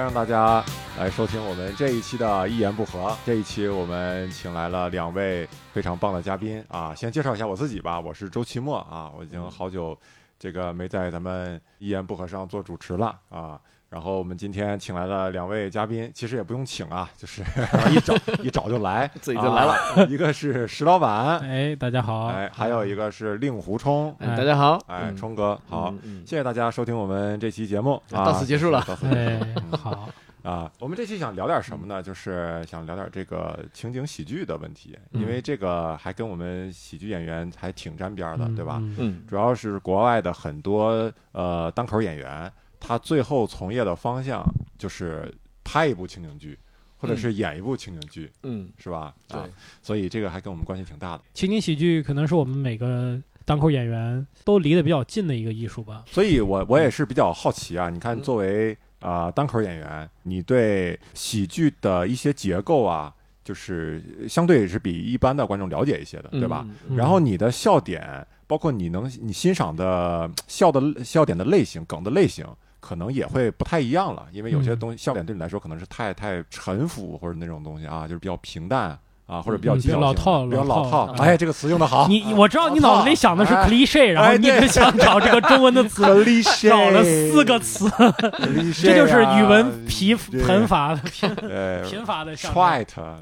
欢迎大家来收听我们这一期的《一言不合》。这一期我们请来了两位非常棒的嘉宾啊，先介绍一下我自己吧，我是周奇墨啊，我已经好久这个没在咱们《一言不合》上做主持了啊。然后我们今天请来了两位嘉宾，其实也不用请啊，就是 一找一找就来，自己就来了。啊。一个是石老板，哎，大家好。哎，还有一个是令狐冲，哎大家好，哎，嗯。冲哥好，嗯嗯。谢谢大家收听我们这期节目，啊到此结束了。到此结束哎嗯，好，啊，我们这期想聊点什么呢？就是想聊点这个情景喜剧的问题，因为这个还跟我们喜剧演员还挺沾边的，嗯。对吧？嗯嗯。主要是国外的很多呃单口演员，他最后从业的方向就是拍一部情景剧，或者是演一部情景剧，嗯，是吧？对啊，，所以这个还跟我们关系挺大的。情景喜剧可能是我们每个单口演员都离得比较近的一个艺术吧。所以我我也是比较好奇啊，你看嗯作为啊、呃单口演员，你对喜剧的一些结构啊，就是相对是比一般的观众了解一些的，对吧？嗯？嗯然后你的笑点，包括你能你欣赏的笑的笑点的类型、梗的类型，可能也会不太一样了，因为有些嗯。东西笑点对你来说可能是太太沉浮或者那种东西啊，就是比较平淡啊，或者比较嗯技巧性的、老套比较老老套。哎，这个词用的好，你我知道你脑子里想的是哎。cliche，然后你对。就想找这个中文的词，找了四个词，这就是语文贫贫乏贫呃贫乏的 trite 啊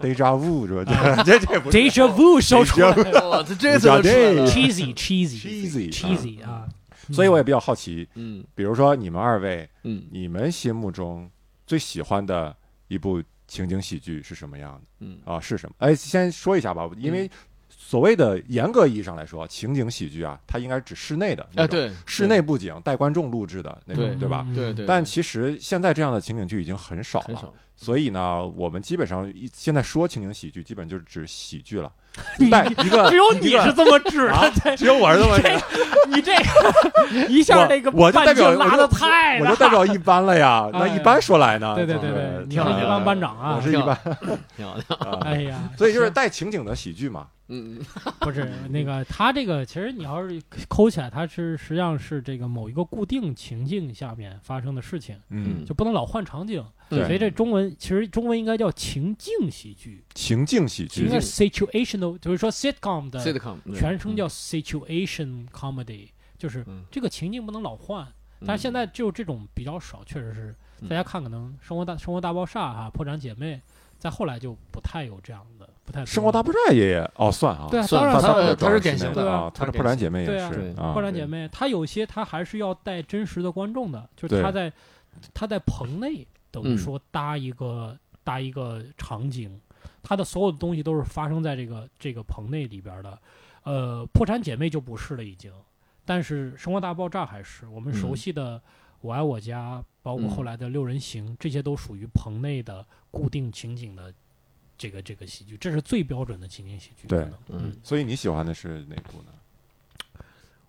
，deja vu 是吧？这这这不是。Deja vu 说出来哇，这这次都出来了，，cheesy cheesy cheesy cheesy 啊，所以我也比较好奇，嗯比如说你们二位，嗯你们心目中最喜欢的一部情景喜剧是什么样的嗯啊？是什么？哎，先说一下吧，因为所谓的严格意义上来说，情景喜剧啊，它应该指室内的，哎，，对，室内布景带观众录制的那种，对对吧？嗯对对，但其实现在这样的情景剧已经很少了，少，所以呢，我们基本上一现在说情景喜剧，基本就是指喜剧了。你带一个只有你是这么指啊的，对只有我是这么这你这个一下那个我就代表拉的太大我就代表一般了呀。那一般说来呢？对对对对对，你是一般班长啊我！是一般。挺好 哎呀，所以就是带情景的喜剧嘛。嗯不是那个他这个，其实你要是抠起来，它是实际上是这个某一个固定情境下面发生的事情，嗯就不能老换场景。对。所以这中文其实中文应该叫情境喜剧，情境喜剧。应该 situational，就是说 sitcom 的，sitcom 全称叫 situation comedy，就是嗯。这个情境不能老换。但是现在就这种比较少，确实是嗯。大家看可能《生活大生活大爆炸》哈，《破产姐妹》，再后来就不太有这样的，不太生活大爆炸也哦算啊，对啊，当然它了它是典型的啊，它的它是破产姐妹也是啊。破产姐妹，他有些他还是要带真实的观众的，就是他在他在棚内等于嗯说搭一个、搭一个场景，它的所有的东西都是发生在这个这个棚内里边的。呃，破产姐妹就不是了已经，但是生活大爆炸还是我们熟嗯。悉的《我爱我家》，包括嗯。后来的六人行，这些都属于棚内的固定情景的这个这个喜剧，这是最标准的情景喜剧。对嗯所以你喜欢的是哪部呢？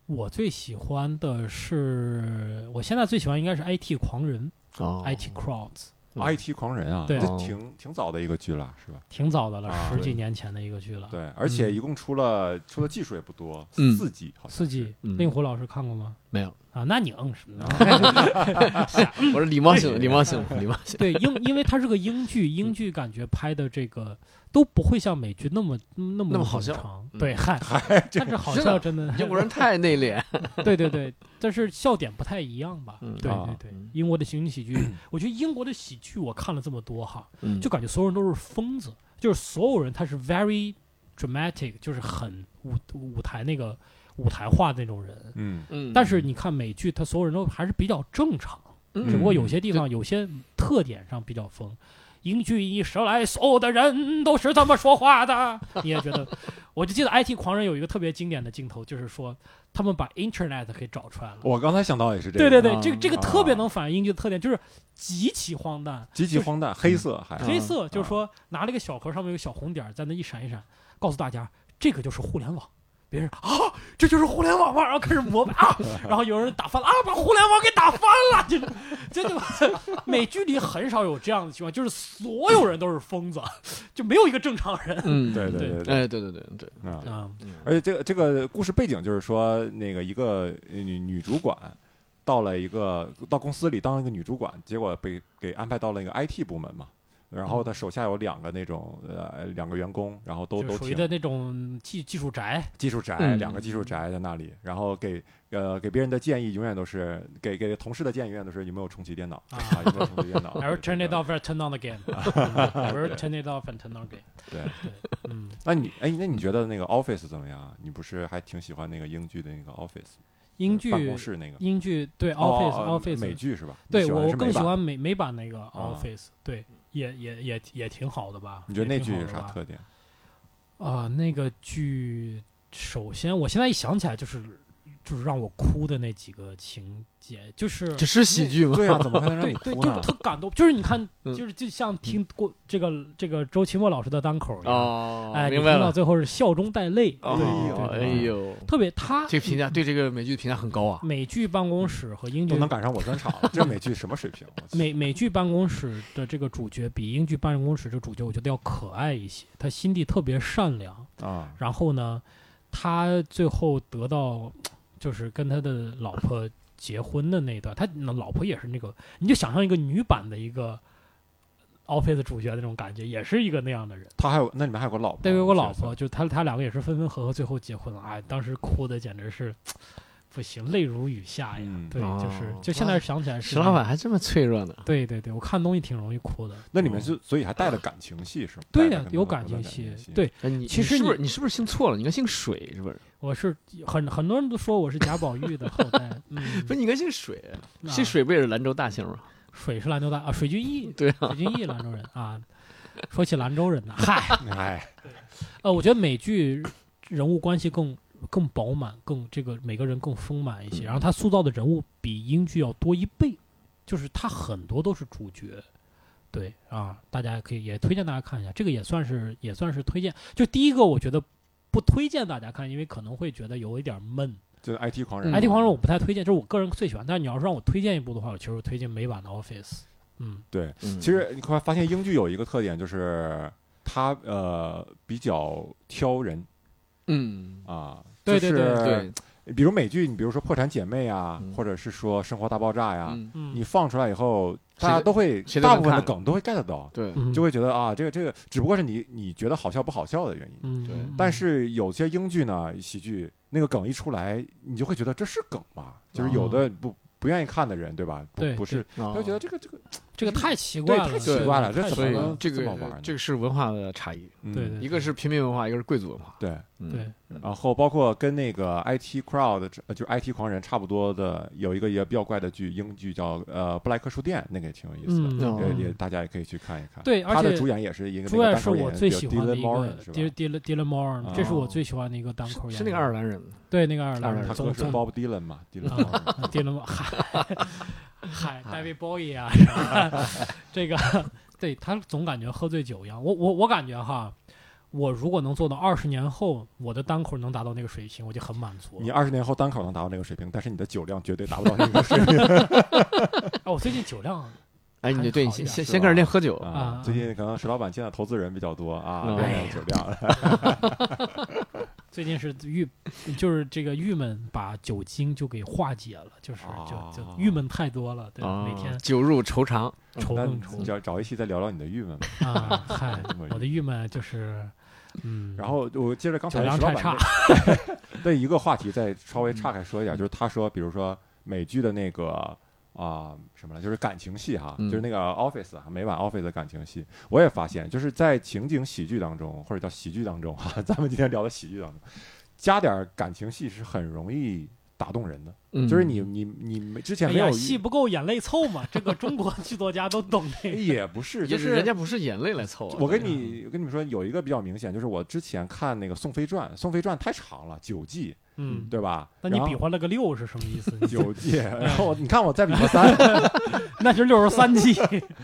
我最喜欢的是，我现在最喜欢应该是 IT 狂人、哦。IT Crowds，嗯。IT 狂人啊，对。挺挺早的一个剧了，是吧？挺早的了，啊十几年前的一个剧了。对，而且一共出了出的技术也不多，嗯。四季好像四季，嗯。令狐老师看过吗？没有，啊，那你嗯什么？我是礼貌性，礼貌性，礼貌性对，因因为它是个英剧，英剧感觉拍的这个都不会像美剧那么那么那么好笑对，嗨，但是好笑真的的，英国人太内敛，对对对，但是笑点不太一样吧？对对对嗯，英国的情景喜剧，我觉得英国的喜剧我看了这么多哈，嗯就感觉所有人都是疯子，就是所有人他是 very dramatic，就是很舞舞台那个舞台化的那种人。嗯嗯，但是你看美剧，他所有人都还是比较正常，嗯只不过有些地方有些特点上比较疯。英剧一上来，所有的人都是这么说话的。你也觉得？我就记得《IT 狂人》有一个特别经典的镜头，就是说他们把 Internet 给找出来了。我刚才想到也是这个，对对对，啊这个这个啊特别能反映英剧的特点，就是极其荒诞。极其荒诞，黑色还黑色，啊就是说拿了一个小盒，上面有个小红点儿，在那一闪一闪，告诉大家这个就是互联网。别人啊，这就是互联网吗？然后开始膜拜啊，然后有人打翻了啊，把互联网给打翻了，就是这对吧？美剧里很少有这样的情况，就是所有人都是疯子，就没有一个正常人嗯，对对对对对哎，对对对对，啊。而且这个这个故事背景就是说，那个一个女女主管，到了一个到公司里当一个女主管，结果被给安排到了一个 IT 部门嘛。然后他手下有两个那种呃两个员工，然后都都挺属于的那种技技术宅，技术宅，嗯两个技术宅在那里，然后给呃给别人的建议永远都是给给同事的建议永远都是有没有重启电脑啊啊，有没有重启电脑 I will turn it off and turn on again. I will turn it off and turn on again. 对，嗯，那你哎，那你觉得那个 Office 怎么样啊？你不是还挺喜欢那个英剧的那个 Office 英剧办公剧室那个英剧对哦 Office 哦 Office 美剧是吧？对我更喜欢美美版那个啊 Office，对，也也也也挺好的吧？你觉得那剧有啥特点？啊、那个剧，首先我现在一想起来，就是就是让我哭的那几个情节，就是只是喜剧吗？对啊，怎么会能让你 对对，就是哭呢？特感动。就是你看，嗯就是就像听过这个这个周奇墨老师的单口一样，哦，哎，你明白了。听到最后是笑中带泪，哎对对，呦，特别他这个评价对这个美剧的评价很高啊。美剧办公室和英剧都能赶上我专场了，这美剧什么水平？美美剧办公室的这个主角比英剧办公室这个主角，我觉得要可爱一些。他心地特别善良，啊，然后呢，他最后得到就是跟他的老婆结婚的那一段，他老婆也是那个，你就想象一个女版的一个 Office 主角的那种感觉，也是一个那样的人。他还有那里面还有个老婆，对，有个老婆，就他他两个也是分分合合，最后结婚了。哎，当时哭的简直是不行，泪如雨下呀。嗯对，就是哦就现在想起来是石老板。还这么脆弱呢。对对对，我看东西挺容易哭的。那里面嗯是所以还带了感情戏是吗？对呀、带了跟有感情戏戏，。对，哎，你其实你是不是你你是不是姓错了？你应该姓水，是不是？我是很很多人都说我是贾宝玉的后代。嗯，不是，你应该姓水，啊姓水不也是兰州大姓吗？水是兰州大啊，水军义，对啊，水军义兰州人啊。说起兰州人呢，嗨，哎，呃，我觉得美剧人物关系更更饱满，更这个每个人更丰满一些，嗯然后他塑造的人物比英剧要多一倍，就是他很多都是主角。对啊，大家可以也推荐大家看一下，这个也算是也算是推荐。就第一个，我觉得不推荐大家看，因为可能会觉得有一点闷。就是 IT 狂人嗯。IT 狂人我不太推荐，就是我个人最喜欢。但是你要是让我推荐一部的话，我其实我推荐美版的 Office。嗯，对，嗯其实你会发现英剧有一个特点，就是它呃比较挑人嗯，啊。对对就是对，比如美剧，你比如说《破产姐妹》啊，嗯。或者是说《生活大爆炸》呀，你放出来以后，大家都会大部分的梗都会 get 到，对，嗯。就会觉得啊，这个这个只不过是你你觉得好笑不好笑的原因。嗯，对。嗯。但是有些英剧呢，喜剧那个梗一出来，你就会觉得这是梗吗？就是有的不不愿意看的人，对吧？对。不是，他他就觉得这个这个，这个太奇怪了，太奇怪了这怎么能这个这么玩这个是文化的差异，对一个是平民文化，一个是贵族文化。对。嗯对，然后包括跟那个 IT crowd，呃就是 IT 狂人差不多的，有一个也比较怪的剧，英剧叫呃布莱克书店，那个也挺有意思的。也也大家也可以去看一看。对而且他的主演也是一个主演是那个单口演我最员叫喜欢的 Dylan 一 Moran 个是吧？Dylan Dylan Dylan Moran，哦这是我最喜欢的一个单口演员，是那个爱尔兰人，对那个爱尔兰人他哥是 Bob Dylan 嘛，Dylan 啊 Moran。Dylan Moran，嗨 嗨，David Bowie 啊，这个对他总感觉喝醉酒一样。我我我感觉哈，我如果能做到二十年后，我的单口能达到那个水平，我就很满足。你二十年后单口能达到那个水平，但是你的酒量绝对达不到那个水平。哎，我最近酒量哎，你就对先先先开始吧练喝酒，啊啊。最近可能石老板见的投资人比较多啊，嗯练练酒量。最近是郁，就是这个郁闷把酒精就给化解了，就是就就哦郁闷太多了，对，啊每天。酒入愁肠，愁更愁。找找一期再聊聊你的郁闷吧。啊，嗨，我的郁闷就是，嗯，然后我接着刚才石老太板差。那 对一个话题再稍微岔开说一点，就是他说，比如说美剧的那个啊、什么了，就是感情戏哈，嗯就是那个 Office 啊，美版 Office 的感情戏，我也发现，就是在情景喜剧当中或者叫喜剧当中哈，咱们今天聊的喜剧当中，加点儿感情戏是很容易打动人的。嗯就是你你你没之前没有戏不够眼泪凑嘛，这个中国剧作家都懂这个。也不是，就也是人家不是眼泪来凑啊，我跟对你跟你们说，有一个比较明显，就是我之前看那个《宋飞传》，《宋飞传》太长了，九季，嗯，对吧？那你比划了个六是什么意思？九季，然后我你看我再比划三，那是六十三季。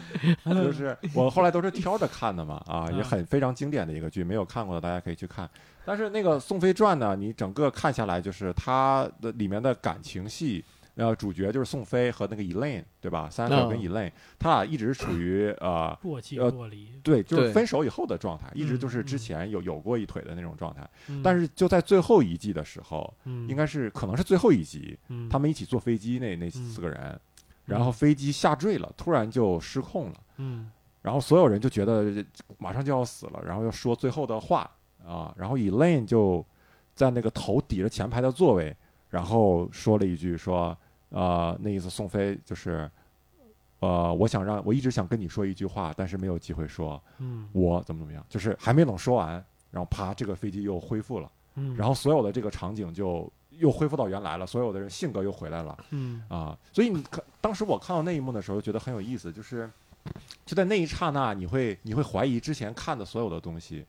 就是我后来都是挑着看的嘛，啊，也嗯很非常经典的一个剧，没有看过的大家可以去看。但是那个《宋飞传》呢，你整个看下来，就是它的里面的感情戏，呃，主角就是宋飞和那个 Elaine，对吧？三个跟嗯。Elaine，他俩一直处于呃，若即呃若离，对，就是分手以后的状态，一直嗯就是之嗯前有有过一腿的那种状态。嗯。但是就在最后一季的时候，嗯。应该是可能是最后一集，嗯。他们一起坐飞机那那嗯四个人，然后飞机下坠了，突然就失控了。嗯。然后所有人就觉得马上就要死了，然后要说最后的话啊，然后 Elaine 就在那个头抵着前排的座位，然后说了一句说，呃，那意思宋飞就是，呃，我想让我一直想跟你说一句话，但是没有机会说，嗯我怎么怎么样，就是还没等说完，然后啪，这个飞机又恢复了，嗯，然后所有的这个场景就又恢复到原来了，所有的人性格又回来了。嗯啊，所以你看，当时我看到那一幕的时候，觉得很有意思，就是就在那一刹那，你会你会怀疑之前看的所有的东西，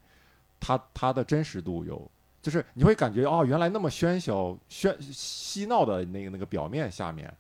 它它的真实度有，就是你会感觉哦，原来那么喧嚣、喧嬉闹的那个那个表面下面，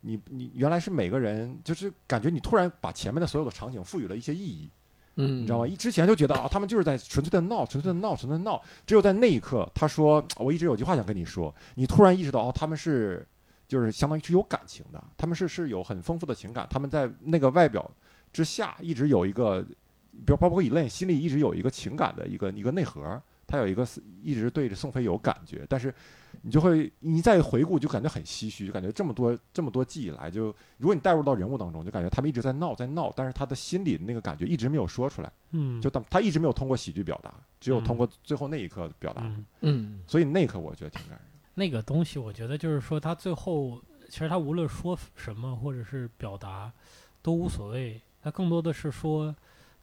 你你原来是每个人，就是感觉你突然把前面的所有的场景赋予了一些意义，嗯，你知道吗？一之前就觉得啊，他们就是在纯粹的闹，纯粹的闹，纯粹的闹。只有在那一刻，他说：“我一直有句话想跟你说。”你突然意识到，哦，他们是就是相当于是有感情的，他们是是有很丰富的情感，他们在那个外表之下一直有一个，比如包括以类心里一直有一个情感的一个一个内核，他有一个一直对着宋飞有感觉，但是你就会你再回顾就感觉很唏嘘，就感觉这么多这么多季以来，就如果你带入到人物当中，就感觉他们一直在闹在闹，但是他的心里那个感觉一直没有说出来。嗯就他他一直没有通过喜剧表达，只有通过最后那一刻表达，嗯嗯所以那一刻我觉得挺感人。那个东西，我觉得就是说，他最后其实他无论说什么或者是表达都无所谓，他更多的是说，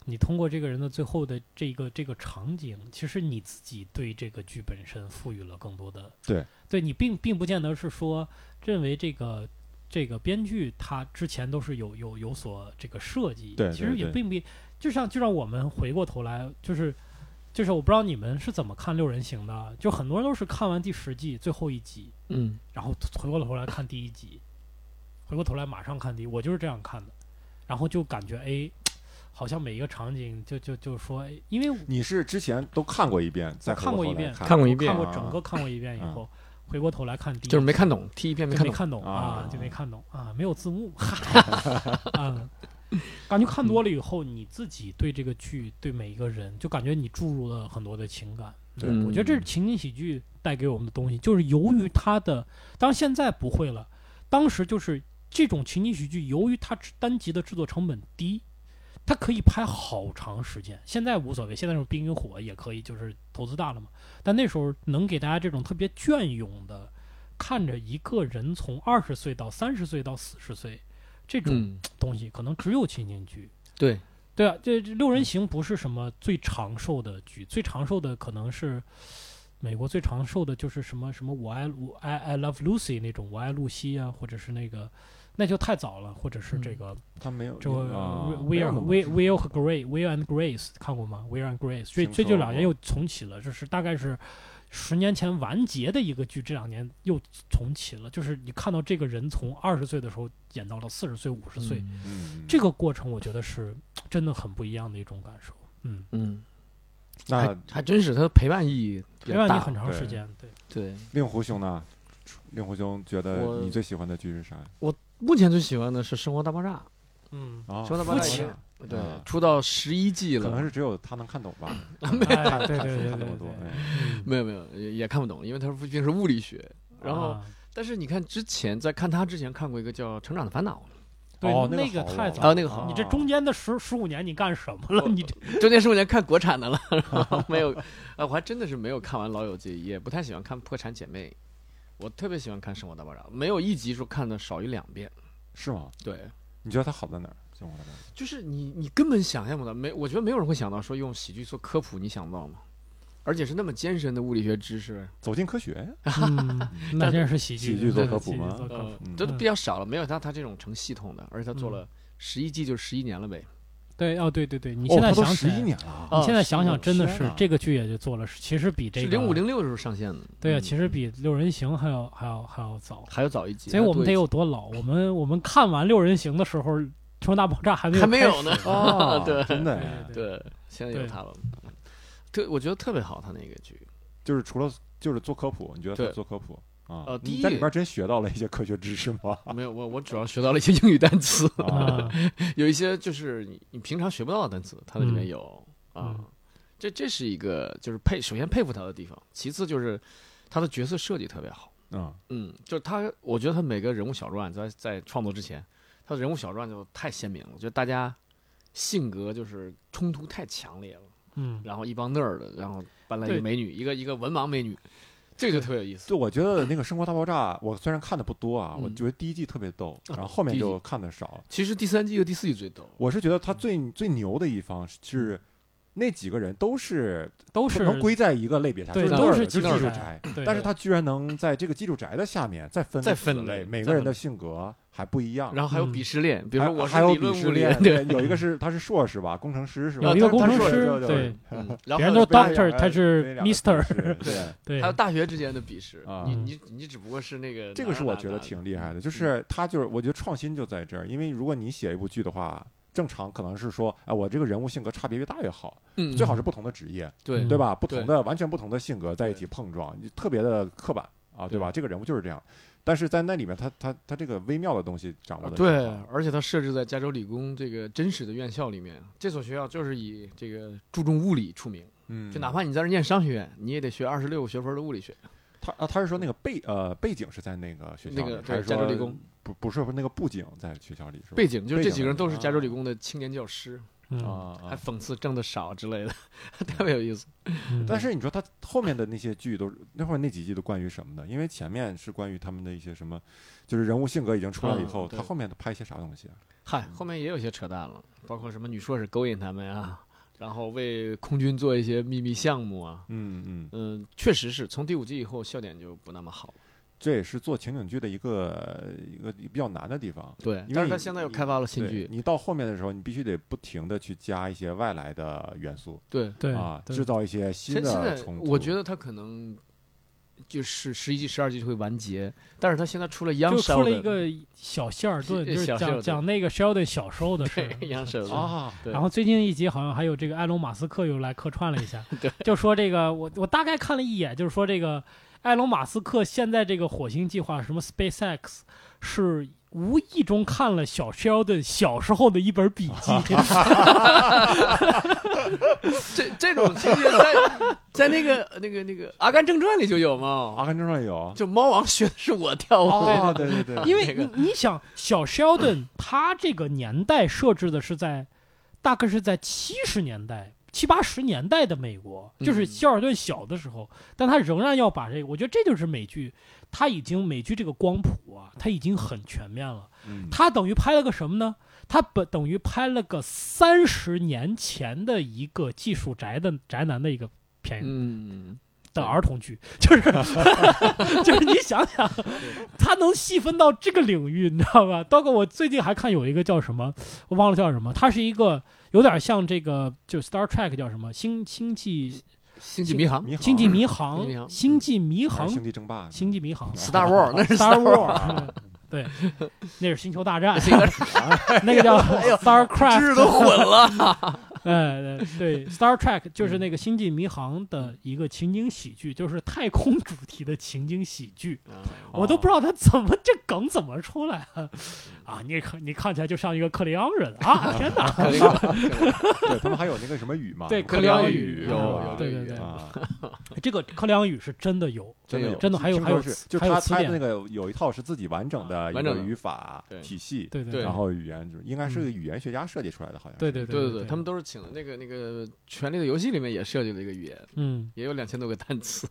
你通过这个人的最后的这个这个场景，其实你自己对这个剧本身赋予了更多的对，对你并并不见得是说认为这个。这个编剧他之前都是有有有所这个设计，对其实也并不就像就让我们回过头来，就是就是我不知道你们是怎么看六人行的，就很多人都是看完第十季最后一集，嗯然后回过头来看第一集，回过头来马上看第一，我就是这样看的，然后就感觉哎，好像每一个场景就就就说，哎因为你是之前都看过一遍，再看过一遍看看过一遍看过啊整个看过一遍以后，回过头来看第一，就是没看懂，踢一遍没看懂。就没看懂啊啊，就没看懂啊，没有字幕，啊，感觉看多了以后，你自己对这个剧，对每一个人，就感觉你注入了很多的情感。对嗯我觉得这是情景喜剧带给我们的东西，就是由于它的，当然现在不会了，当时就是这种情景喜剧，由于它单集的制作成本低。它可以拍好长时间，现在无所谓，现在这种冰与火也可以，就是投资大了嘛。但那时候能给大家这种特别隽永的，看着一个人从二十岁到三十岁到四十岁，这种嗯，东西可能只有情景剧。对，对啊，这这六人行不是什么最长寿的剧，最长寿的可能是美国最长寿的就是什么什么我爱我爱 I love Lucy 那种我爱露西啊，或者是那个那就太早了，或者是这个、他没有这个啊 Will Will Will 和 Grace Will and Grace 看过吗？Will and Grace 这听这就说过两年又重启了，就是大概是十年前完结的一个剧，这两年又重启了。就是你看到这个人从二十岁的时候演到了四十岁、五十岁，这个过程我觉得是真的很不一样的一种感受。嗯，嗯，那还还真是，他的陪伴意义。陪伴你很长对时间。对，对，令狐兄呢？令狐兄觉得你最喜欢的剧是啥？目前最喜欢的是《生活大爆炸。嗯，啊，生活大爆炸对啊，出到十一季了，可能是只有他能看懂吧。哎看对看书对对对对。看那么多，哎嗯。没有没有也也看不懂，因为它毕竟是物理学。然后，啊。但是你看之前在看他之前看过一个叫《成长的烦恼对哦，那个好太早啊那个好你这中间的十十五年你干什么了？你这 》，中间十五年看国产的了，然 后没有，啊，我还真的是没有看完《老友记》，也不太喜欢看《破产姐妹》，我特别喜欢看《生活大爆炸》，没有一集说看的少于两遍。是吗？对，你觉得它好在哪儿？生活大爆炸就是你你根本想象不到，没，我觉得没有人会想到说用喜剧做科普，你想到吗？而且是那么艰深的物理学知识，走进科学，嗯，那真是喜剧，喜剧做科普吗都比较少了，没有他他这种成系统的，而且他做嗯了十一季就十一年了呗。对哦，对对对，你哦，现在想起来十一，年了啊。你现在想想，真的是这个剧也就做了，其实比这是个零五零六的时候上线的，对啊，嗯其实比六人行还要还要还要早。还要早一集，所以我们得有多老？我们我们看完六人行的时候，《生活大爆炸》还没有还没有呢始。哦，对真的对呀，对，现在有对。他了，特我觉得特别好，他那个剧，就是除了就是做科普，你觉得做科普啊，呃第一你在里边真学到了一些科学知识吗？没有，我我主要学到了一些英语单词，啊，有一些就是你你平常学不到的单词，它在里面嗯有啊嗯。这这是一个就是佩，首先佩服他的地方，其次就是他的角色设计特别好。啊嗯，就是他，我觉得他每个人物小传在在创作之前，他的人物小传就太鲜明了，我觉得大家性格就是冲突太强烈了。嗯，然后一帮 nerd，然后搬来一个美女，一个一个文盲美女，这个就特别有意思。就我觉得那个《生活大爆炸》，我虽然看的不多啊，嗯我觉得第一季特别逗，啊然后后面就看的少。其实第三季和第四季最逗。我是觉得他最最牛的一方是那几个人都是都是能归在一个类别下，对就是都是就是技术宅但是他居然能在这个技术宅的下面再分再分类每个人的性格还不一样。然后还有嗯鄙视链，比如说我是还还有理论物理，鄙视链，对，有一个是他是硕士吧，工程师是吧？有一 个工程师对，别人都后还有 doctor，他是 Mister 对。对还有大学之间的鄙视啊，你你你只不过是那个这个是我觉得挺厉害的，就是他就是我觉得创新就在这儿，因为如果你写一部剧的话，正常可能是说，哎，我这个人物性格差别越大越好，嗯，最好是不同的职业，对对吧？不同的完全不同的性格在一起碰撞，你特别的刻板啊，对。吧？这个人物就是这样，但是在那里面，他他他这个微妙的东西掌握的对，而且他设置在加州理工这个真实的院校里面，这所学校就是以这个注重物理出名，嗯，就哪怕你在这念商学院，你也得学二十六个学分的物理学。他啊，他是说那个背呃背景是在那个学校里，那个对还是说加州理工不不是那个布景在学校里是吧？背景就是这几个人都是加州理啊工的青年教师，嗯啊啊，还讽刺挣的少之类的，特别有意思。嗯但是你说他后面的那些剧都那会儿那几季都关于什么的？因为前面是关于他们的一些什么，就是人物性格已经出来以后，嗯他后面拍一些啥东西啊？嗨，后面也有些扯淡了，包括什么女硕士勾引他们呀，然后为空军做一些秘密项目啊。嗯嗯，嗯，确实是从第五季以后笑点就不那么好了。这也是做情景剧的一个一个比较难的地方。对，因为你但是他现在又开发了新剧，你到后面的时候，你必须得不停的去加一些外来的元素对对啊，对制造一些新的冲突。我觉得他可能就是十一季、十二季就会完结，但是他现在出了 Young 就出了一个小希尔顿，就是讲讲那个 Sheldon 小时候的事对儿。Young Sheldon，啊，对然后最近一集好像还有这个埃隆马斯克又来客串了一下 对，就说这个我我大概看了一眼，就是说这个埃隆马斯克现在这个火星计划什么 SpaceX 是无意中看了小 Sheldon 小时候的一本笔记，这这种情节在在那个那个那个《阿甘正传》里就有嘛，阿甘正传有。就猫王学的是我跳舞，哦，对对对，因为你你想小 Sheldon 他这个年代设置的是在大概是在七十年代。七八十年代的美国，就是嗯希尔顿小的时候，但他仍然要把这个，我觉得这就是美剧，他已经美剧这个光谱啊，他已经很全面了。嗯他等于拍了个什么呢？他本等于拍了个三十年前的一个技术宅的宅男的一个片嗯，的儿童剧，就是 就是你想想，他能细分到这个领域，你知道吧？包括我最近还看有一个叫什么，我忘了叫什么，他是一个有点像这个就 Star Trek 叫什么星星际星际迷航星际迷迷航航星际迷航星际争霸，星际迷航 Star War 那是 Star War，War 对，那是星球大战，这个那个叫哎呦 Starcraft，知识都混了。哎，对对，Star Trek 就是那个《星际迷航》的一个情景喜剧，就是太空主题的情景喜剧。我都不知道他怎么这梗怎么出来啊！啊，你看你看起来就像一个克里昂人啊！天哪，对他们还有那个什么语嘛，对克里昂语有有对对对啊，这个克里昂语是 真的有，真的有，真的还有还有还有他他那个有一套是自己完整的一完整语法对体系，对对然后语言就应该是个语言学家设计出来的，好像对对对对对，他们都是请了那个那个《权力的游戏》里面也设计了一个语言，嗯，也有两千多个单词。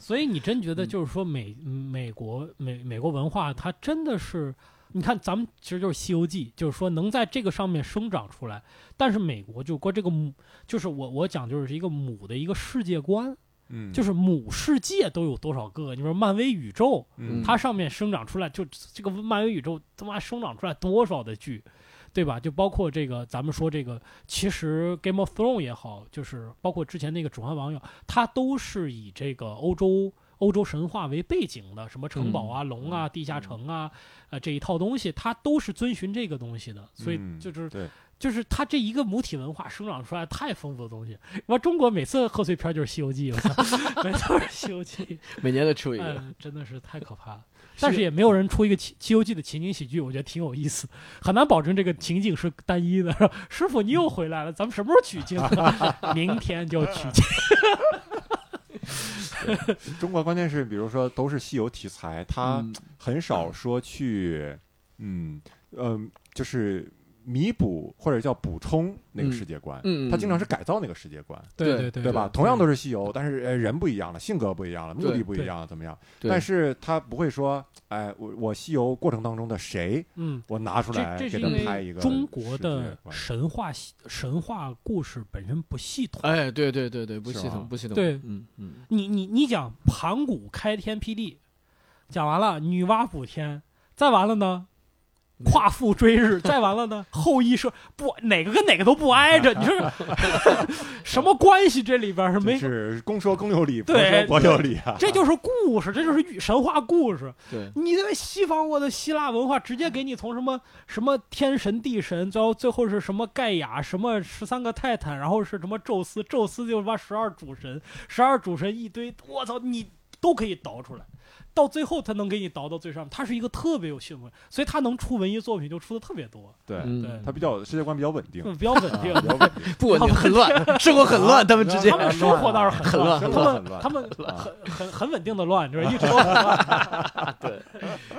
所以你真觉得嗯就是说美美国美美国文化，它真的是，你看咱们其实就是《西游记》，就是说能在这个上面生长出来，但是美国就过这个母，就是我我讲就是一个母的一个世界观，嗯，就是母世界都有多少个？你说漫威宇宙，嗯它上面生长出来就这个漫威宇宙他妈生长出来多少的剧，对吧？就包括这个咱们说这个，其实 Game of Thrones 也好，就是包括之前那个《指环王》也好，它都是以这个欧洲欧洲神话为背景的，什么城堡啊、龙啊、地下城啊，呃这一套东西，它都是遵循这个东西的，所以嗯就是对就是它这一个母体文化生长出来太丰富的东西。我中国每次贺岁片就是《西游记》，我操，每次都是《西游记》，每年都出一个，嗯，真的是太可怕了。但是也没有人出一个《西西游记》的情景喜剧，我觉得挺有意思，很难保证这个情景是单一的。师傅，你又回来了，咱们什么时候取经？明天就取经。中国关键是，比如说都是西游题材，他嗯很少说去，嗯嗯，就是弥补或者叫补充那个嗯。世界观，嗯，他经常是改造那个世界观，对对对对吧？同样都是西游，但是呃人不一样了，性格不一样了，目的不一样了，怎么样？但是他不会说，哎，我我西游过程当中的谁，嗯，我拿出来给他拍一个中国的神话神话故事本身不系统。哎，对对对对，不系统，不系统，对。嗯嗯，你你你讲盘古开天辟地，讲完了女娲补天，再完了呢，夸父追日，再完了呢，后羿射不哪个跟哪个都不挨着，你说是 什么关系？这里边是没，是公说公有理，婆对说婆有理啊。这就是故事，这就是神话故事。对，你这个西方过的希腊文化，直接给你从什么什么天神地神，最后最后是什么盖亚，什么十三个泰坦，然后是什么宙斯，宙斯就是把十二主神，十二主神一堆，我操，你都可以倒出来。到最后，他能给你倒到最上面，他是一个特别有系统的，所以他能出文艺作品就出的特别多，对，嗯。对他比较世界观比较稳定，比较稳定。啊。比较稳定。不稳定，很乱，生活很乱，他们之间。他们生活倒是很乱，生他们很乱。他们啊。很很很稳定的乱，就是一直都 很乱。对，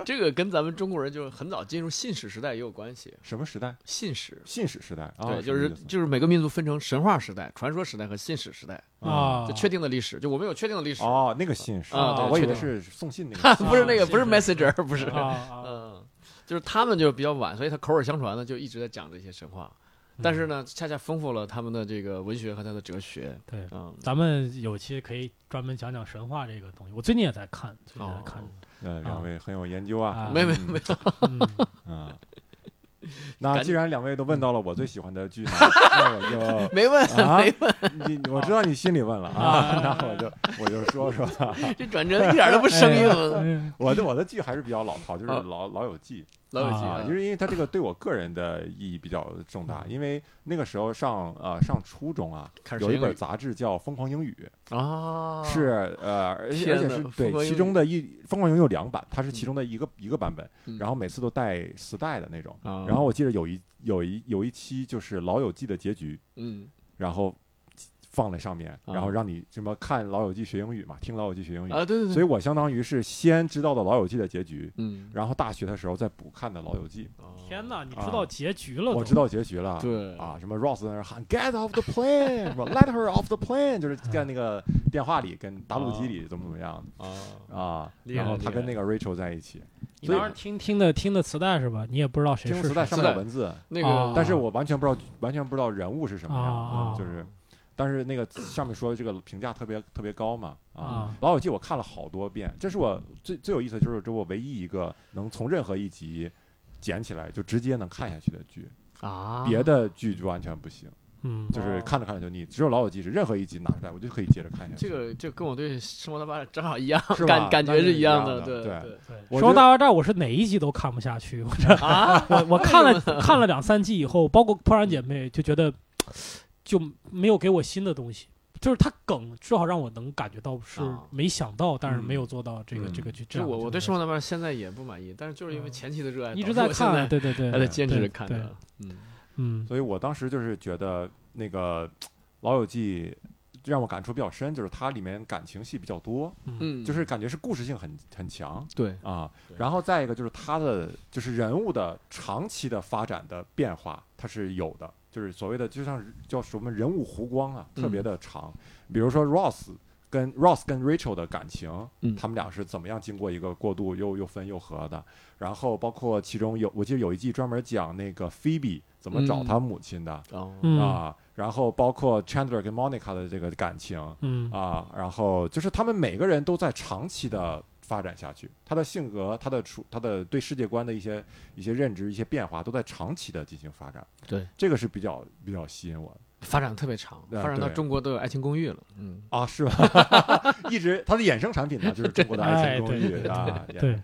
这个跟咱们中国人就是很早进入信史时代也有关系。什么时代？信史，信史时代啊，对，就是就是每个民族分成神话时代、传说时代和信史时代，啊，就确定的历史，就我们有确定的历史，哦，那个信是啊对我以为是送信那个，不是那个，不是 messenger，不是，啊啊，嗯，就是他们就比较晚，所以他口耳相传的就一直在讲这些神话，但是呢，恰恰丰富了他们的这个文学和他的哲学，对。嗯，咱们有期可以专门讲讲神话这个东西。我最近也在看，最近也在看。哦。呃，两位很有研究啊。啊，没没没有，嗯，啊。那既然两位都问到了我最喜欢的剧呢，那我就 没问，啊没问，你我知道你心里问了啊，那我就我就说说，这转折一点都不生硬。嗯我的我的剧还是比较老套，就是啊老老友记老友记啊，就是因为它这个对我个人的意义比较重大，因为那个时候上呃上初中啊，有一本杂志叫《疯狂英语》，啊，是呃，而且而且是对其中的一《疯狂英语》有两版，它是其中的一个一个版本，嗯。然后每次都带磁带的那种。啊，然后我记得有一有一有一期就是《老友记》的结局，嗯。然后放在上面，啊然后让你什么看《老友记》学英语嘛，听《老友记》学英语。啊，对对对，所以我相当于是先知道的《老友记》的结局，嗯，然后大学的时候再补看的《老友记哦天哪，你知道结局了》，都？我知道结局了。对啊，什么 Ross 在那儿喊 “Get off the plane”，什么 “Let her off the plane”，就是在那个电话里跟打录机里怎么怎么样啊，啊。然后他跟那个 Rachel 在一起，你当时听听的听的磁带是吧？你也不知道谁是谁听磁带上面有文字，啊那个，但是我完全不知道完全不知道人物是什么样啊的，就是。但是那个上面说的这个评价特别特别高嘛啊啊，老友记我看了好多遍，这是我最最有意思的就是这我唯一一个能从任何一集捡起来就直接能看下去的剧，啊，别的剧就完全不行，嗯，就是看着看着就腻。只有老友记是任何一集拿出来我就可以接着看下去。这个就跟我对《生活大爆炸》正好一样是，吧感感觉是一样的，对对对生活大爆炸，我是哪一集都看不下去。我这啊，我我看了 看了两三季以后，包括《破产姐妹》，就觉得就没有给我新的东西。就是他梗至少让我能感觉到是啊没想到，但是嗯没有做到这个嗯这个去这。我我对《生活大爆炸》现在也不满意，但是就是因为嗯前期的热爱，一直在看，对对对，还在坚持着看的，嗯嗯所以我当时就是觉得那个《老友记》让我感触比较深，就是它里面感情戏比较多，就是感觉是故事性很很强对，啊对。然后再一个就是它的就是人物的长期的发展的变化，它是有的，就是所谓的就像叫什么人物弧光啊，特别嗯的长。比如说 Ross 跟 Ross 跟 Rachel 的感情，嗯他们俩是怎么样经过一个过渡又又分又合的？然后包括其中有我记得有一季专门讲那个 Phoebe 怎么找嗯他母亲的。啊，然后包括 Chandler 跟 Monica 的这个感情嗯啊，然后就是他们每个人都在长期的发展下去，他的性格、他的处、他的对世界观的一些一些认知、一些变化都在长期的进行发展。对，这个是比较比较吸引我的发展特别长，啊发展到中国都有《爱情公寓》了，嗯，啊，是吧？一直它的衍生产品呢，就是 中国的爱情公寓啊，衍生